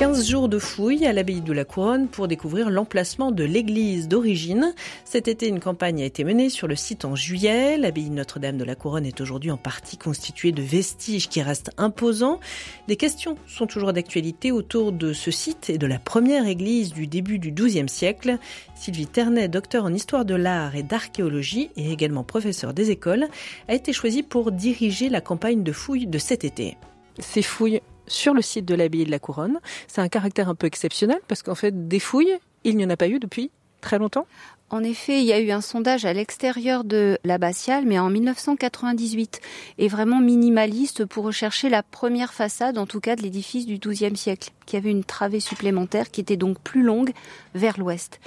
15 jours de fouilles à l'abbaye de la Couronne pour découvrir l'emplacement de l'église d'origine. Cet été, une campagne a été menée sur le site en juillet. L'abbaye Notre-Dame de la Couronne est aujourd'hui en partie constituée de vestiges qui restent imposants. Des questions sont toujours d'actualité autour de ce site et de la première église du début du XIIe siècle. Sylvie Ternet, docteur en histoire de l'art et d'archéologie et également professeur des écoles, a été choisie pour diriger la campagne de fouilles de cet été. Ces fouilles sur le site de l'abbaye de la Couronne. C'est un caractère un peu exceptionnel parce qu'en fait, des fouilles, il n'y en a pas eu depuis très longtemps. En effet, il y a eu un sondage à l'extérieur de l'abbatiale, mais en 1998, et vraiment minimaliste pour rechercher la première façade, en tout cas de l'édifice du XIIe siècle, qui avait une travée supplémentaire qui était donc plus longue vers l'ouest.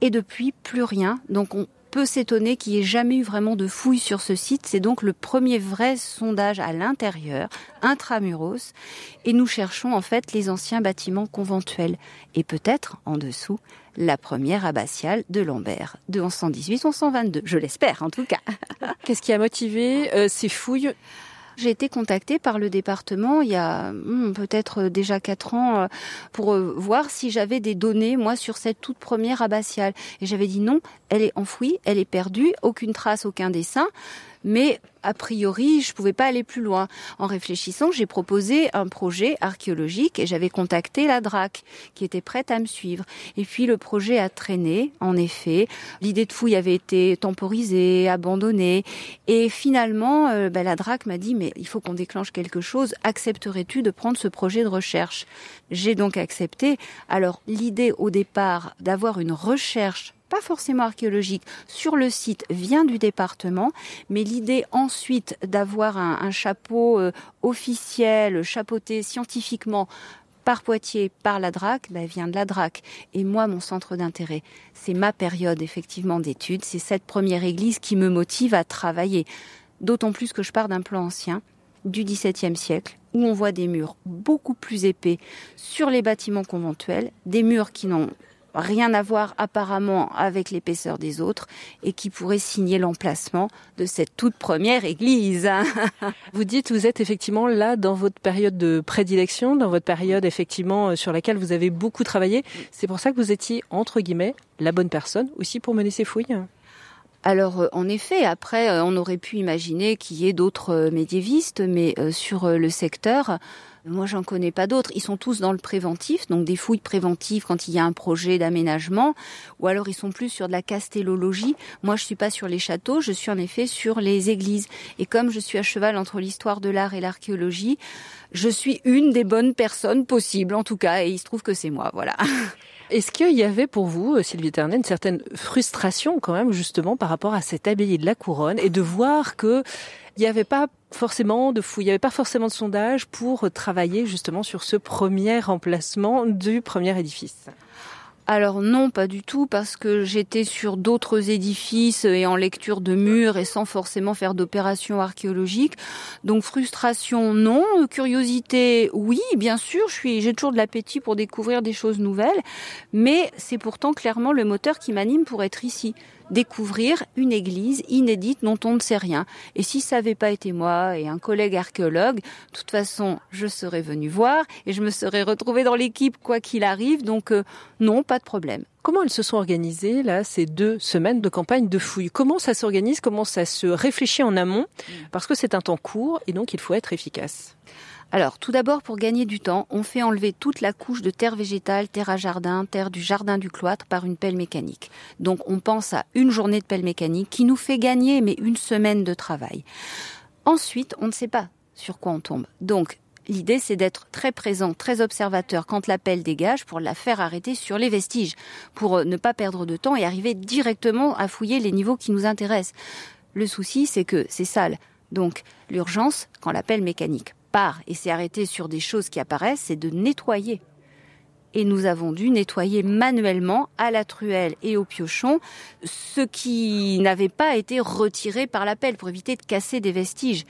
Et depuis, plus rien. Donc on peut s'étonner qu'il n'y ait jamais eu vraiment de fouilles sur ce site. C'est donc le premier vrai sondage à l'intérieur, intramuros, et nous cherchons en fait les anciens bâtiments conventuels et peut-être en dessous la première abbatiale de Lambert de 1118-1122. Je l'espère en tout cas. Qu'est-ce qui a motivé euh, ces fouilles? J'ai été contactée par le département il y a hmm, peut-être déjà quatre ans euh, pour euh, voir si j'avais des données, moi, sur cette toute première abbatiale. Et j'avais dit non, elle est enfouie, elle est perdue, aucune trace, aucun dessin mais a priori, je pouvais pas aller plus loin. En réfléchissant, j'ai proposé un projet archéologique et j'avais contacté la DRAC qui était prête à me suivre. Et puis le projet a traîné, en effet. L'idée de fouille avait été temporisée, abandonnée. Et finalement, euh, ben, la DRAC m'a dit, mais il faut qu'on déclenche quelque chose. Accepterais-tu de prendre ce projet de recherche? J'ai donc accepté. Alors l'idée au départ d'avoir une recherche pas forcément archéologique, sur le site vient du département, mais l'idée ensuite d'avoir un, chapeau euh, officiel, chapeauté scientifiquement par Poitiers, par la DRAC, bah, vient de la DRAC. Et moi, mon centre d'intérêt, c'est ma période effectivement d'études, c'est cette première église qui me motive à travailler. D'autant plus que je pars d'un plan ancien du XVIIe siècle, où on voit des murs beaucoup plus épais sur les bâtiments conventuels, des murs qui n'ont rien à voir apparemment avec l'épaisseur des autres et qui pourrait signer l'emplacement de cette toute première église. vous dites, vous êtes effectivement là dans votre période de prédilection, dans votre période effectivement euh, sur laquelle vous avez beaucoup travaillé. C'est pour ça que vous étiez, entre guillemets, la bonne personne aussi pour mener ces fouilles alors euh, en effet, après, euh, on aurait pu imaginer qu'il y ait d'autres médiévistes, mais sur le secteur, moi, j'en connais pas d'autres. Ils sont tous dans le préventif, donc des fouilles préventives quand il y a un projet d'aménagement, ou alors ils sont plus sur de la castellologie. Moi, je suis pas sur les châteaux, je suis en effet sur les églises. Et comme je suis à cheval entre l'histoire de l'art et l'archéologie, je suis une des bonnes personnes possibles, en tout cas, et il se trouve que c'est moi, voilà. Est-ce qu'il y avait pour vous, euh, Sylvie Ternet, une certaine frustration quand même justement par rapport à cette abbaye de la Couronne et de voir que il n'y avait pas forcément de fouilles, il n'y avait pas forcément de sondage pour travailler justement sur ce premier emplacement du premier édifice alors non, pas du tout, parce que j'étais sur d'autres édifices et en lecture de murs et sans forcément faire d'opérations archéologiques. Donc frustration, non. Curiosité, oui, bien sûr. Je suis, j'ai toujours de l'appétit pour découvrir des choses nouvelles, mais c'est pourtant clairement le moteur qui m'anime pour être ici découvrir une église inédite dont on ne sait rien. Et si ça n'avait pas été moi et un collègue archéologue, de toute façon, je serais venu voir et je me serais retrouvé dans l'équipe quoi qu'il arrive. Donc euh, non, pas de problème. Comment elles se sont organisées là ces deux semaines de campagne de fouilles? Comment ça s'organise? Comment ça se réfléchit en amont? Parce que c'est un temps court et donc il faut être efficace. Alors, tout d'abord, pour gagner du temps, on fait enlever toute la couche de terre végétale, terre à jardin, terre du jardin du cloître par une pelle mécanique. Donc, on pense à une journée de pelle mécanique qui nous fait gagner, mais une semaine de travail. Ensuite, on ne sait pas sur quoi on tombe. Donc, L'idée, c'est d'être très présent, très observateur quand la pelle dégage pour la faire arrêter sur les vestiges, pour euh, ne pas perdre de temps et arriver directement à fouiller les niveaux qui nous intéressent. Le souci, c'est que c'est sale. Donc, l'urgence, quand la pelle mécanique part et s'est arrêté sur des choses qui apparaissent, c'est de nettoyer. Et nous avons dû nettoyer manuellement à la truelle et au piochon ce qui n'avait pas été retiré par la pelle pour éviter de casser des vestiges.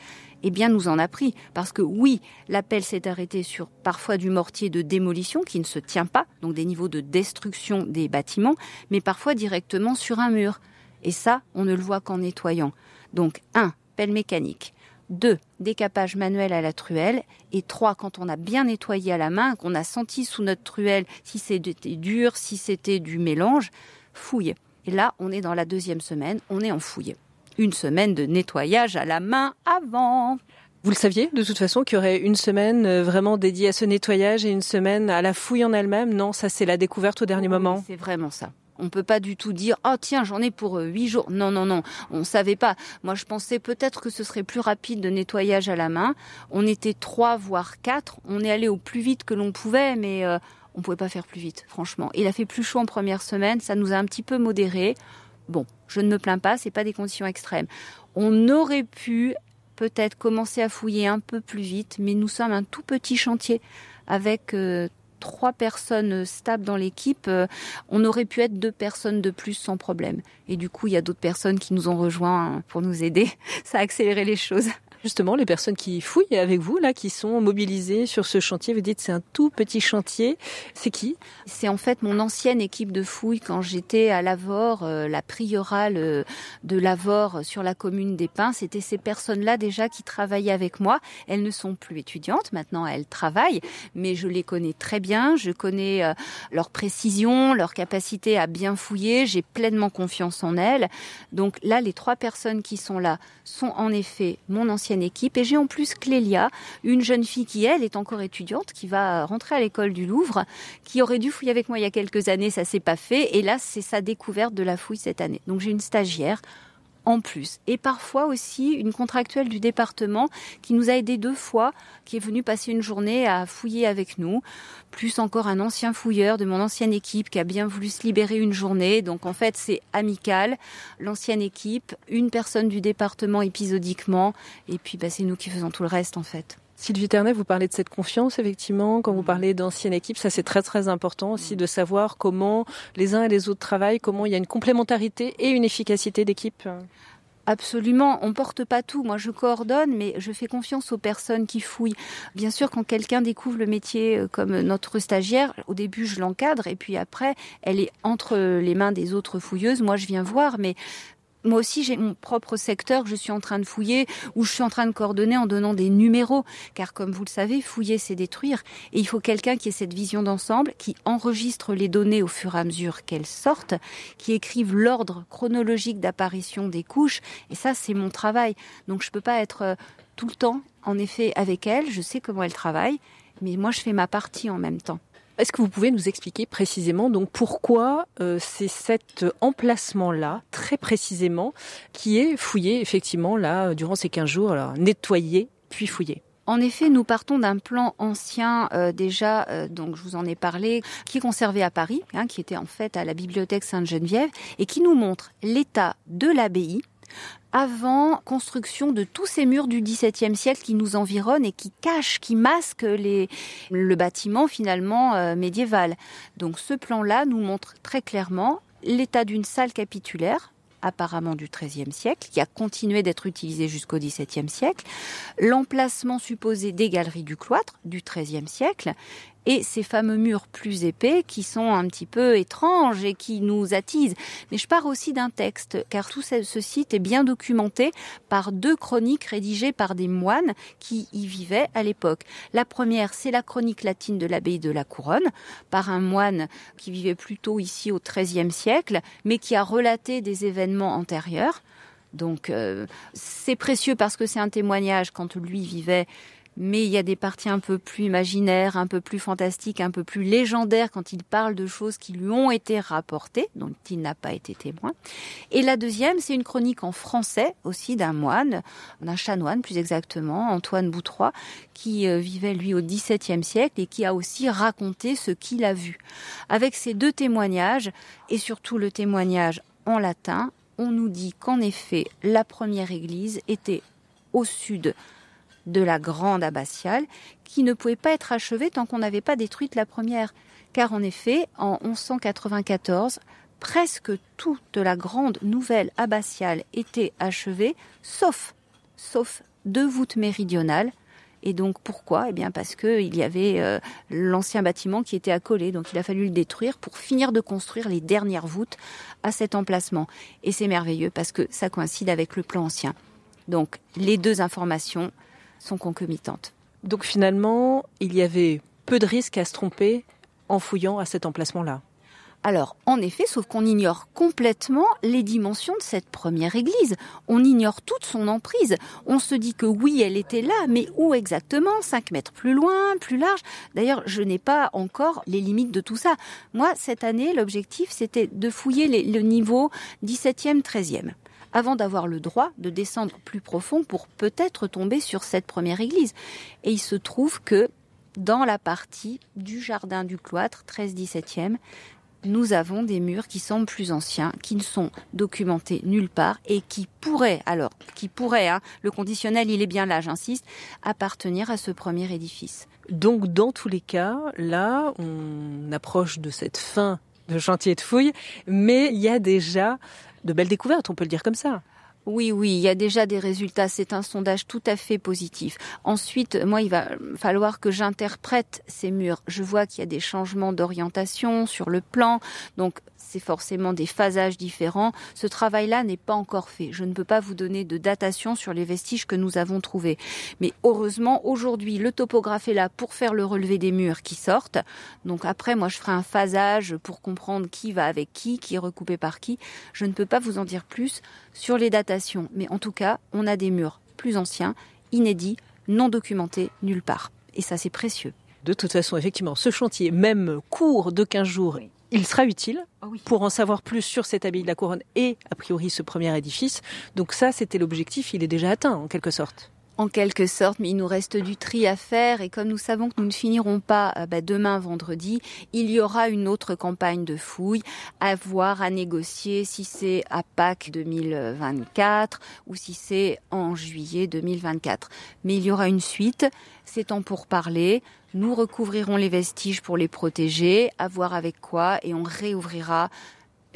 eh bien nous en a pris. Parce que oui, l'appel s'est arrêté sur parfois du mortier de démolition qui ne se tient pas, donc des niveaux de destruction des bâtiments, mais parfois directement sur un mur. Et ça, on ne le voit qu'en nettoyant. Donc, un, pelle mécanique. Deux, décapage manuel à la truelle. Et trois, quand on a bien nettoyé à la main, qu'on a senti sous notre truelle si c'était dur, si c'était du mélange, fouille. Et là, on est dans la deuxième semaine, on est en fouille une semaine de nettoyage à la main avant. Vous le saviez de toute façon qu'il y aurait une semaine euh, vraiment dédiée à ce nettoyage et une semaine à la fouille en elle-même? Non, ça c'est la découverte au dernier moment. C'est vraiment ça. On peut pas du tout dire oh tiens j'en ai pour euh, huit jours. Non non non, on savait pas. Moi je pensais peut-être que ce serait plus rapide de nettoyage à la main. On était trois voire quatre. On est allé au plus vite que l'on pouvait, mais euh, on pouvait pas faire plus vite franchement. Il a fait plus chaud en première semaine, ça nous a un petit peu modéré. Bon, je ne me plains pas, c'est pas des conditions extrêmes. On aurait pu peut-être commencer à fouiller un peu plus vite, mais nous sommes un tout petit chantier avec euh, trois personnes stables dans l'équipe. Euh, on aurait pu être deux personnes de plus sans problème. Et du coup, il y a d'autres personnes qui nous ont rejoints pour nous aider. Ça a accéléré les choses justement les personnes qui fouillent avec vous, là, qui sont mobilisées sur ce chantier Vous dites c'est un tout petit chantier. C'est qui? C'est en fait mon ancienne équipe de fouilles quand j'étais à Lavore, euh, la priorale euh, de Lavore sur la commune des Pins. C'était ces personnes-là déjà qui travaillaient avec moi. Elles ne sont plus étudiantes, maintenant elles travaillent, mais je les connais très bien. Je connais euh, leur précision, leur capacité à bien fouiller. J'ai pleinement confiance en elles. Donc là, les trois personnes qui sont là sont en effet mon ancienne équipe. Et j'ai en plus Clélia, une jeune fille qui, elle, est encore étudiante, qui va rentrer à l'école du Louvre, qui aurait dû fouiller avec moi il y a quelques années, ça s'est pas fait. Et là, c'est sa découverte de la fouille cette année. Donc j'ai une stagiaire en plus. Et parfois aussi une contractuelle du département qui nous a aidé deux fois, qui est venue passer une journée à fouiller avec nous, plus encore un ancien fouilleur de mon ancienne équipe qui a bien voulu se libérer une journée. Donc en fait c'est amical, l'ancienne équipe, une personne du département épisodiquement, et puis bah, c'est nous qui faisons tout le reste en fait. Sylvie Ternet, vous parlez de cette confiance, effectivement. Quand vous parlez d'ancienne équipe, ça c'est très très important aussi de savoir comment les uns et les autres travaillent, comment il y a une complémentarité et une efficacité d'équipe. Absolument, on porte pas tout. Moi, je coordonne, mais je fais confiance aux personnes qui fouillent. Bien sûr, quand quelqu'un découvre le métier euh, comme notre stagiaire, au début, je l'encadre, et puis après, elle est entre les mains des autres fouilleuses. Moi, je viens voir, mais moi aussi, j'ai mon propre secteur je suis en train de fouiller, ou je suis en train de coordonner en donnant des numéros. Car comme vous le savez, fouiller, c'est détruire. Et il faut quelqu'un qui ait cette vision d'ensemble, qui enregistre les données au fur et à mesure qu'elles sortent, qui écrive l'ordre chronologique d'apparition des couches. Et ça, c'est mon travail. Donc je peux pas être euh, tout le temps, en effet, avec elle. Je sais comment elle travaille. Mais moi, je fais ma partie en même temps. Est-ce que vous pouvez nous expliquer précisément donc pourquoi euh, c'est cet emplacement-là, très précisément, qui est fouillé effectivement là durant ces 15 jours, nettoyé puis fouillé? En effet, nous partons d'un plan ancien euh, déjà, euh, donc je vous en ai parlé, qui est conservé à Paris, hein, qui était en fait à la bibliothèque Sainte-Geneviève, et qui nous montre l'état de l'abbaye, avant construction de tous ces murs du XVIIe siècle qui nous environnent et qui cachent, qui masquent les, le bâtiment finalement euh, médiéval. Donc ce plan-là nous montre très clairement l'état d'une salle capitulaire apparemment du XIIIe siècle, qui a continué d'être utilisée jusqu'au XVIIe siècle, l'emplacement supposé des galeries du cloître du XIIIe siècle, et ces fameux murs plus épais qui sont un petit peu étranges et qui nous attisent. Mais je pars aussi d'un texte, car tout ce, site est bien documenté par deux chroniques rédigées par des moines qui y vivaient à l'époque. La première, c'est la chronique latine de l'abbaye de la Couronne, par un moine qui vivait plutôt ici au XIIIe siècle, mais qui a relaté des événements antérieurs. Donc euh, c'est précieux parce que c'est un témoignage quand lui vivait mais il y a des parties un peu plus imaginaires, un peu plus fantastiques, un peu plus légendaires quand il parle de choses qui lui ont été rapportées, dont il n'a pas été témoin. Et la deuxième, c'est une chronique en français aussi d'un moine, d'un chanoine plus exactement, Antoine Boutroy, qui euh, vivait lui au XVIIe siècle et qui a aussi raconté ce qu'il a vu. Avec ces deux témoignages, et surtout le témoignage en latin, on nous dit qu'en effet, la première église était au sud de la grande abbatiale, qui ne pouvait pas être achevée tant qu'on n'avait pas détruite la première. Car en effet, en 1194, presque toute la grande nouvelle abbatiale était achevée, sauf, sauf deux voûtes méridionales. Et donc pourquoi? Eh bien parce qu'il y avait euh, l'ancien bâtiment qui était accolé, donc il a fallu le détruire pour finir de construire les dernières voûtes à cet emplacement. Et c'est merveilleux parce que ça coïncide avec le plan ancien. Donc les deux informations sont concomitantes. Donc finalement, il y avait peu de risques à se tromper en fouillant à cet emplacement-là. Alors, en effet, sauf qu'on ignore complètement les dimensions de cette première église. On ignore toute son emprise. On se dit que oui, elle était là, mais où exactement? 5 mètres plus loin, plus large? D'ailleurs, je n'ai pas encore les limites de tout ça. Moi, cette année, l'objectif, c'était de fouiller le niveau 17e, 13e avant d'avoir le droit de descendre plus profond pour peut-être tomber sur cette première église. Et il se trouve que dans la partie du jardin du cloître, 13-17e, nous avons des murs qui semblent plus anciens, qui ne sont documentés nulle part et qui pourraient, alors, qui pourraient, hein, le conditionnel il est bien là, j'insiste, appartenir à ce premier édifice. Donc, dans tous les cas, là, on approche de cette fin de chantier de fouilles, mais il y a déjà de belles découvertes, on peut le dire comme ça. Oui, oui, il y a déjà des résultats. C'est un sondage tout à fait positif. Ensuite, moi, il va falloir que j'interprète ces murs. Je vois qu'il y a des changements d'orientation sur le plan. Donc, c'est forcément des phasages différents. Ce travail-là n'est pas encore fait. Je ne peux pas vous donner de datation sur les vestiges que nous avons trouvés. Mais heureusement, aujourd'hui, le topographe est là pour faire le relevé des murs qui sortent. Donc après, moi, je ferai un phasage pour comprendre qui va avec qui, qui est recoupé par qui. Je ne peux pas vous en dire plus sur les datations. Mais en tout cas, on a des murs plus anciens, inédits, non documentés nulle part. Et ça, c'est précieux. De toute façon, effectivement, ce chantier, même court de 15 jours, il sera utile ah pour en savoir plus sur cette abbaye de la Couronne et, a priori, ce premier édifice. Donc ça, c'était l'objectif, il est déjà atteint, en quelque sorte en quelque sorte, mais il nous reste du tri à faire et comme nous savons que nous ne finirons pas euh, bah, demain vendredi, il y aura une autre campagne de fouilles à voir, à négocier si c'est à Pâques 2024 ou si c'est en juillet 2024. Mais il y aura une suite, c'est temps pour parler. Nous recouvrirons les vestiges pour les protéger, à voir avec quoi, et on réouvrira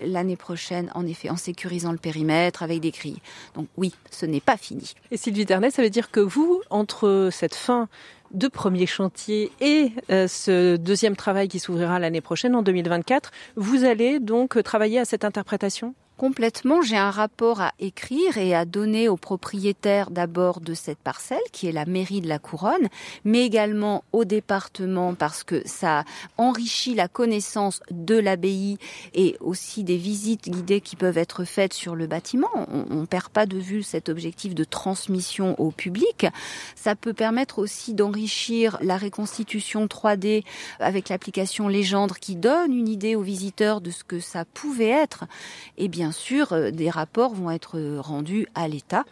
l'année prochaine, en effet, en sécurisant le périmètre avec des grilles. Donc oui, ce n'est pas fini. Et Sylvie Ternet, ça veut dire que vous, entre cette fin de premier chantier et euh, ce deuxième travail qui s'ouvrira l'année prochaine, en 2024, vous allez donc travailler à cette interprétation? Complètement, j'ai un rapport à écrire et à donner aux propriétaires d'abord de cette parcelle, qui est la mairie de la Couronne, mais également au département parce que ça enrichit la connaissance de l'abbaye et aussi des visites guidées qui peuvent être faites sur le bâtiment. On ne perd pas de vue cet objectif de transmission au public. Ça peut permettre aussi d'enrichir la reconstitution 3D avec l'application Légendre qui donne une idée aux visiteurs de ce que ça pouvait être. Et bien bien sûr, euh, des rapports vont être rendus à l'État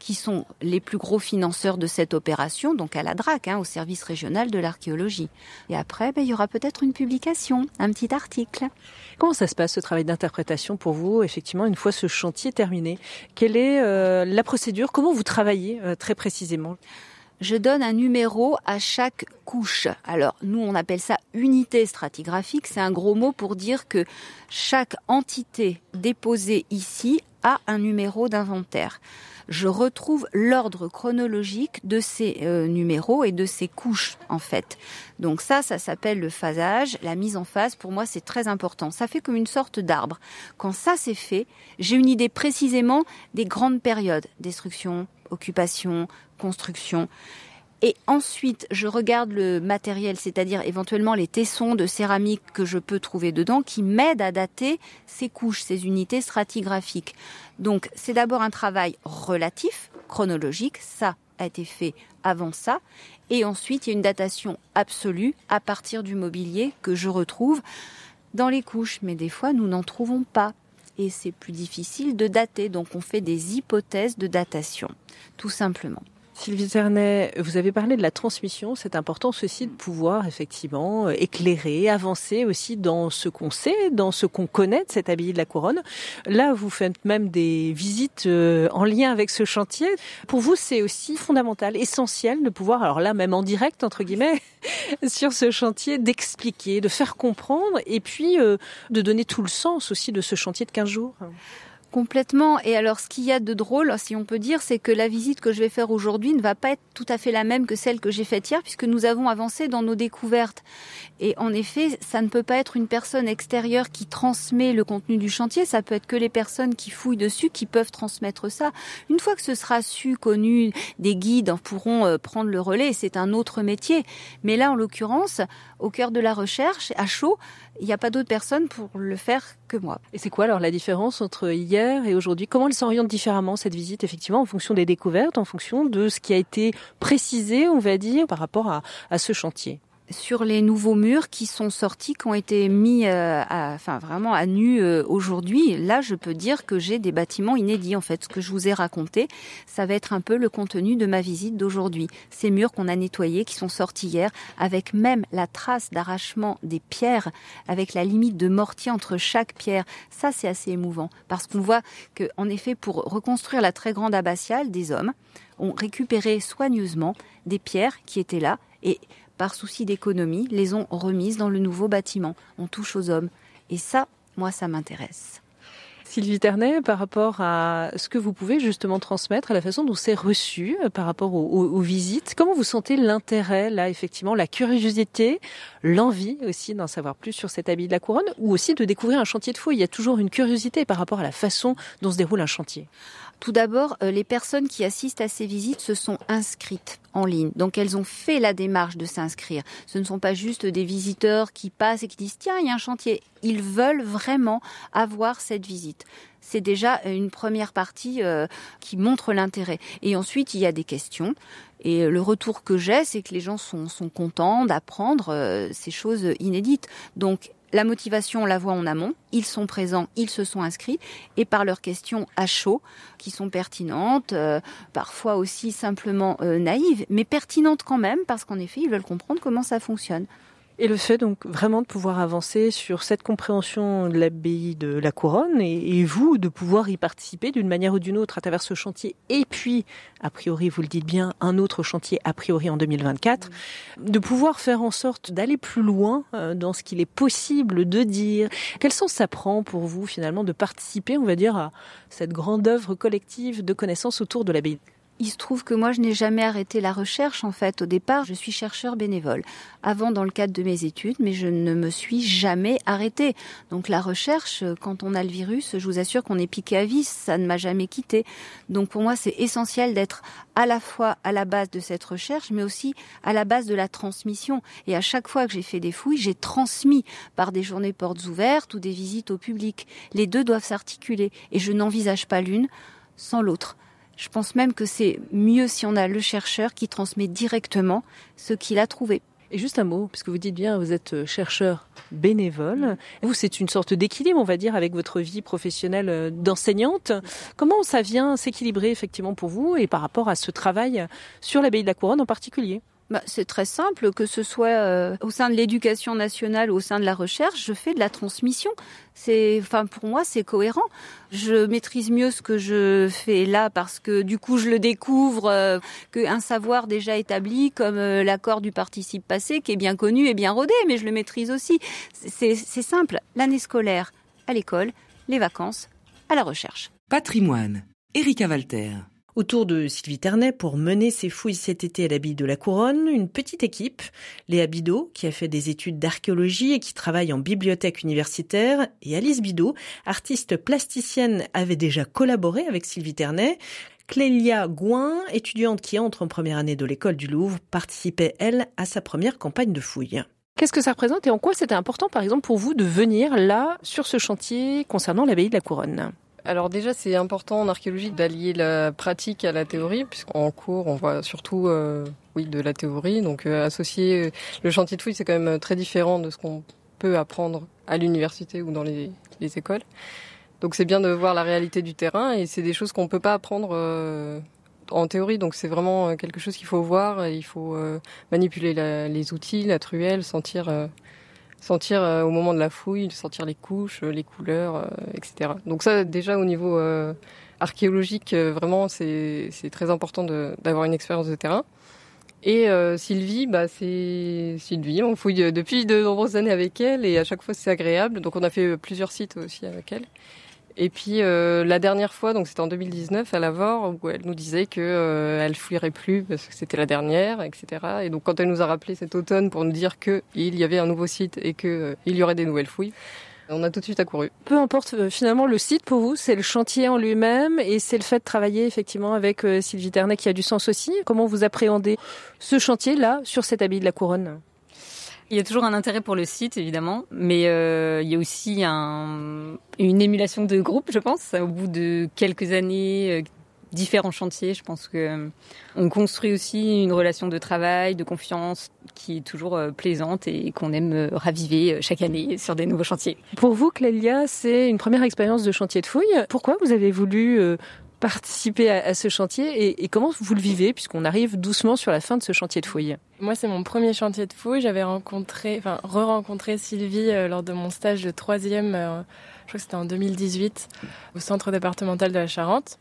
qui sont les plus gros financeurs de cette opération, donc à la DRAC, hein, au service régional de l'archéologie. Et après, ben, il y aura peut-être une publication, un petit article. Comment ça se passe, ce travail d'interprétation pour vous, effectivement, une fois ce chantier terminé? Quelle est euh, la procédure? Comment vous travaillez euh, très précisément? Je donne un numéro à chaque couche. Alors, nous, on appelle ça unité stratigraphique. C'est un gros mot pour dire que chaque entité déposée ici a un numéro d'inventaire. Je retrouve l'ordre chronologique de ces euh, numéros et de ces couches, en fait. Donc ça, ça s'appelle le phasage. La mise en phase, pour moi, c'est très important. Ça fait comme une sorte d'arbre. Quand ça c'est fait, j'ai une idée précisément des grandes périodes. Destruction, occupation, construction. Et ensuite, je regarde le matériel, c'est-à-dire éventuellement les tessons de céramique que je peux trouver dedans, qui m'aident à dater ces couches, ces unités stratigraphiques. Donc, c'est d'abord un travail relatif, chronologique. Ça a été fait avant ça. Et ensuite, il y a une datation absolue à partir du mobilier que je retrouve dans les couches. Mais des fois, nous n'en trouvons pas et c'est plus difficile de dater. Donc on fait des hypothèses de datation, tout simplement. Sylvie Zernet, vous avez parlé de la transmission. C'est important ceci de pouvoir effectivement éclairer, avancer aussi dans ce qu'on sait, dans ce qu'on connaît de cette abbaye de la Couronne. Là, vous faites même des visites euh, en lien avec ce chantier. Pour vous, c'est aussi fondamental, essentiel de pouvoir, alors là, même en direct, entre guillemets, sur ce chantier, d'expliquer, de faire comprendre et puis euh, de donner tout le sens aussi de ce chantier de 15 jours. Complètement. Et alors, ce qu'il y a de drôle, si on peut dire, c'est que la visite que je vais faire aujourd'hui ne va pas être tout à fait la même que celle que j'ai faite hier, puisque nous avons avancé dans nos découvertes. Et en effet, ça ne peut pas être une personne extérieure qui transmet le contenu du chantier, ça peut être que les personnes qui fouillent dessus qui peuvent transmettre ça. Une fois que ce sera su, connu, des guides pourront euh, prendre le relais, c'est un autre métier. Mais là, en l'occurrence, au cœur de la recherche, à chaud, il n'y a pas d'autres personnes pour le faire que moi. Et c'est quoi alors la différence entre hier et aujourd'hui? Comment elle s'oriente différemment cette visite, effectivement, en fonction des découvertes, en fonction de ce qui a été précisé, on va dire, par rapport à, à ce chantier? Sur les nouveaux murs qui sont sortis, qui ont été mis, euh, à, enfin vraiment à nu euh, aujourd'hui. Là, je peux dire que j'ai des bâtiments inédits. En fait, ce que je vous ai raconté, ça va être un peu le contenu de ma visite d'aujourd'hui. Ces murs qu'on a nettoyés, qui sont sortis hier, avec même la trace d'arrachement des pierres, avec la limite de mortier entre chaque pierre. Ça, c'est assez émouvant parce qu'on voit que, en effet, pour reconstruire la très grande abbatiale, des hommes ont récupéré soigneusement des pierres qui étaient là et par souci d'économie, les ont remises dans le nouveau bâtiment. On touche aux hommes. Et ça, moi, ça m'intéresse. Sylvie Ternet, par rapport à ce que vous pouvez justement transmettre, à la façon dont c'est reçu euh, par rapport aux, visites, comment vous sentez l'intérêt, là, effectivement, la curiosité, l'envie aussi d'en savoir plus sur cet habit de la couronne, ou aussi de découvrir un chantier de fouille Il y a toujours une curiosité par rapport à la façon dont se déroule un chantier. Tout d'abord, euh, les personnes qui assistent à ces visites se sont inscrites en ligne. Donc elles ont fait la démarche de s'inscrire. Ce ne sont pas juste des visiteurs qui passent et qui disent tiens, il y a un chantier. Ils veulent vraiment avoir cette visite. C'est déjà une première partie euh, qui montre l'intérêt. Et ensuite, il y a des questions. Et le retour que j'ai, c'est que les gens sont, sont contents d'apprendre euh, ces choses inédites. Donc la motivation, on la voit en amont. Ils sont présents, ils se sont inscrits, et par leurs questions à chaud, qui sont pertinentes, euh, parfois aussi simplement euh, naïves, mais pertinentes quand même, parce qu'en effet, ils veulent comprendre comment ça fonctionne. Et le fait donc vraiment de pouvoir avancer sur cette compréhension de l'abbaye de la Couronne et, vous de pouvoir y participer d'une manière ou d'une autre à travers ce chantier et puis a priori vous le dites bien un autre chantier a priori en 2024 de pouvoir faire en sorte d'aller plus loin euh, dans ce qu'il est possible de dire. Quel sens ça prend pour vous finalement de participer on va dire à cette grande œuvre collective de connaissances autour de l'abbaye? Il se trouve que moi, je n'ai jamais arrêté la recherche. En fait, au départ, je suis chercheur bénévole. Avant, dans le cadre de mes études, mais je ne me suis jamais arrêtée. Donc, la recherche, quand on a le virus, je vous assure qu'on est piqué à vis. Ça ne m'a jamais quitté. Donc, pour moi, c'est essentiel d'être à la fois à la base de cette recherche, mais aussi à la base de la transmission. Et à chaque fois que j'ai fait des fouilles, j'ai transmis par des journées portes ouvertes ou des visites au public. Les deux doivent s'articuler. Et je n'envisage pas l'une sans l'autre. Je pense même que c'est mieux si on a le chercheur qui transmet directement ce qu'il a trouvé. Et juste un mot, puisque vous dites bien, vous êtes euh, chercheur bénévole. Vous, c'est une sorte d'équilibre, on va dire, avec votre vie professionnelle euh, d'enseignante. Comment ça vient s'équilibrer effectivement pour vous et par rapport à ce travail sur l'abbaye de la Couronne en particulier? Bah, c'est très simple, que ce soit euh, au sein de l'éducation nationale ou au sein de la recherche, je fais de la transmission. C'est, enfin, pour moi, c'est cohérent. Je maîtrise mieux ce que je fais là parce que du coup, je le découvre euh, qu'un savoir déjà établi comme euh, l'accord du participe passé, qui est bien connu et bien rodé, mais je le maîtrise aussi. C'est simple. L'année scolaire à l'école, les vacances à la recherche. Patrimoine. Erika Walter. Autour de Sylvie Ternet pour mener ses fouilles cet été à l'abbaye de la Couronne, une petite équipe, Léa Bidot, qui a fait des études d'archéologie et qui travaille en bibliothèque universitaire, et Alice Bidot, artiste plasticienne, avait déjà collaboré avec Sylvie Ternet. Clélia Gouin, étudiante qui entre en première année de l'école du Louvre, participait, elle, à sa première campagne de fouilles. Qu'est-ce que ça représente et en quoi c'était important, par exemple, pour vous de venir là, sur ce chantier concernant l'abbaye de la Couronne? Alors déjà, c'est important en archéologie d'allier la pratique à la théorie, puisqu'en cours, on voit surtout euh, oui de la théorie. Donc euh, associer euh, le chantier de fouille, c'est quand même très différent de ce qu'on peut apprendre à l'université ou dans les, écoles. Donc c'est bien de voir la réalité du terrain et c'est des choses qu'on peut pas apprendre en théorie. Donc c'est vraiment quelque chose qu'il faut voir. il faut manipuler les outils, la truelle, sentir sentir euh, au moment de la fouille, sentir les couches, euh, les couleurs, euh, etc. Donc ça, déjà au niveau archéologique, vraiment, c'est très important d'avoir une expérience de terrain. Et Sylvie, bah c'est Sylvie, on fouille depuis de nombreuses années avec elle et à chaque fois c'est agréable. Donc on a fait plusieurs sites aussi avec elle. Et puis euh, la dernière fois, donc c'était en 2019 à Lavore, où elle nous disait que euh, elle fuirait plus parce que c'était la dernière, etc. Et donc quand elle nous a rappelé cet automne pour nous dire qu'il y avait un nouveau site et qu'il euh, y aurait des nouvelles fouilles, on a tout de suite accouru. Peu importe euh, finalement le site pour vous, c'est le chantier en lui-même et c'est le fait de travailler effectivement avec euh, Sylvie Ternet qui a du sens aussi. Comment vous appréhendez ce chantier-là sur cette abbaye de la Couronne? Il y a toujours un intérêt pour le site, évidemment, mais euh, il y a aussi un, une émulation de groupe, je pense. Au bout de quelques années, euh, différents chantiers, je pense que on construit aussi une relation de travail, de confiance qui est toujours euh, plaisante et qu'on aime raviver chaque année sur des nouveaux chantiers. Pour vous, Clélia, c'est une première expérience de chantier de fouille. Pourquoi vous avez voulu participer à, ce chantier et, et, comment vous le vivez puisqu'on arrive doucement sur la fin de ce chantier de fouille Moi, c'est mon premier chantier de fouille. J'avais rencontré, enfin, re-rencontré Sylvie euh, lors de mon stage de troisième, euh, je crois que c'était en 2018, au centre départemental de la Charente.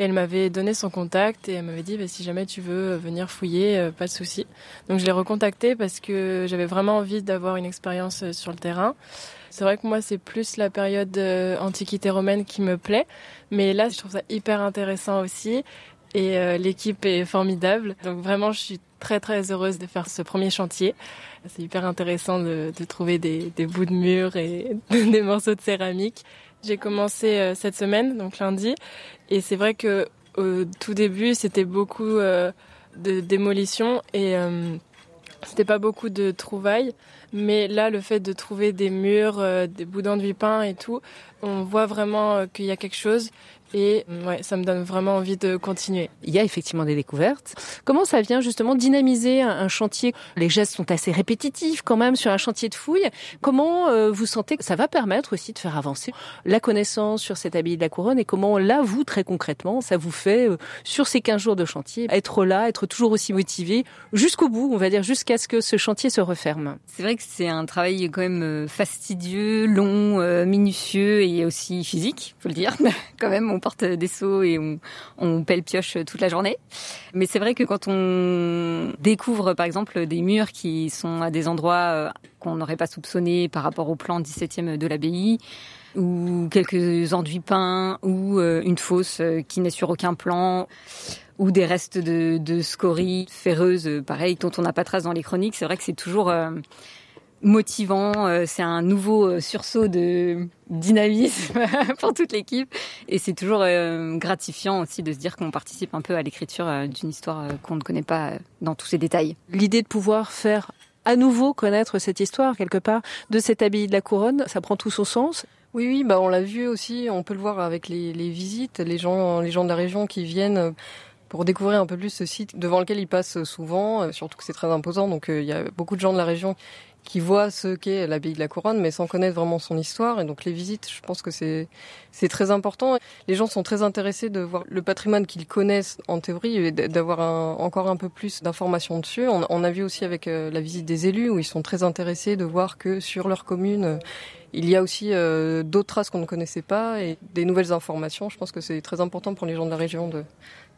Et elle m'avait donné son contact et elle m'avait dit bah, si jamais tu veux venir fouiller, euh, pas de souci. Donc je l'ai recontacté parce que j'avais vraiment envie d'avoir une expérience euh, sur le terrain. C'est vrai que moi, c'est plus la période euh, antiquité romaine qui me plaît. Mais là, je trouve ça hyper intéressant aussi. Et euh, l'équipe est formidable. Donc vraiment, je suis très très heureuse de faire ce premier chantier. C'est hyper intéressant de, de trouver des, des, bouts de mur et des morceaux de céramique. J'ai commencé euh, cette semaine, donc lundi. Et c'est vrai que au tout début, c'était beaucoup euh, de démolition et euh, c'était pas beaucoup de trouvailles. Mais là, le fait de trouver des murs, des bouts d'enduit peint et tout, on voit vraiment qu'il y a quelque chose. Et ouais, ça me donne vraiment envie de continuer. Il y a effectivement des découvertes. Comment ça vient justement dynamiser un, chantier? Les gestes sont assez répétitifs quand même sur un chantier de fouille. Comment euh, vous sentez que ça va permettre aussi de faire avancer la connaissance sur cette abbaye de la Couronne? Et comment là, vous, très concrètement, ça vous fait, euh, sur ces 15 jours de chantier, être là, être toujours aussi motivé jusqu'au bout, on va dire, jusqu'à ce que ce chantier se referme? C'est vrai que c'est un travail quand même euh, fastidieux, long, euh, minutieux et aussi physique, faut le dire. quand même, on porte des seaux et on, on pèle pioche toute la journée. Mais c'est vrai que quand on découvre par exemple des murs qui sont à des endroits euh, qu'on n'aurait pas soupçonnés par rapport au plan 17e de l'abbaye, ou quelques enduits peints, ou euh, une fosse euh, qui n'est sur aucun plan, ou des restes de, de scories ferreuses, pareil, dont on n'a pas trace dans les chroniques. C'est vrai que c'est toujours motivant, euh, c'est un nouveau euh, sursaut de dynamisme pour toute l'équipe et c'est toujours euh, gratifiant aussi de se dire qu'on participe un peu à l'écriture d'une histoire qu'on ne connaît pas dans tous ses détails. L'idée de pouvoir faire à nouveau connaître cette histoire quelque part de cette abbaye de la couronne, ça prend tout son sens? Oui, oui, bah on l'a vu aussi, on peut le voir avec les, les visites, les gens, les gens de la région qui viennent pour découvrir un peu plus ce site devant lequel ils passent souvent, surtout que c'est très imposant. Donc il y a beaucoup de gens de la région qui voit ce qu'est l'abbaye de la Couronne, mais sans connaître vraiment son histoire. Et donc les visites, je pense que c'est très important. Les gens sont très intéressés de voir le patrimoine qu'ils connaissent en théorie et d'avoir encore un peu plus d'informations dessus. On, a vu aussi avec euh, la visite des élus où ils sont très intéressés de voir que sur leur commune il y a aussi euh, d'autres traces qu'on ne connaissait pas et des nouvelles informations. Je pense que c'est très important pour les gens de la région de,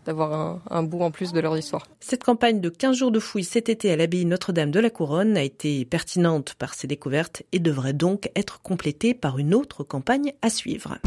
d'avoir un, bout en plus de leur histoire. Cette campagne de 15 jours de fouilles cet été à l'abbaye Notre-Dame de la Couronne a été pertinente par ses découvertes et devrait donc être complétée par une autre campagne à suivre.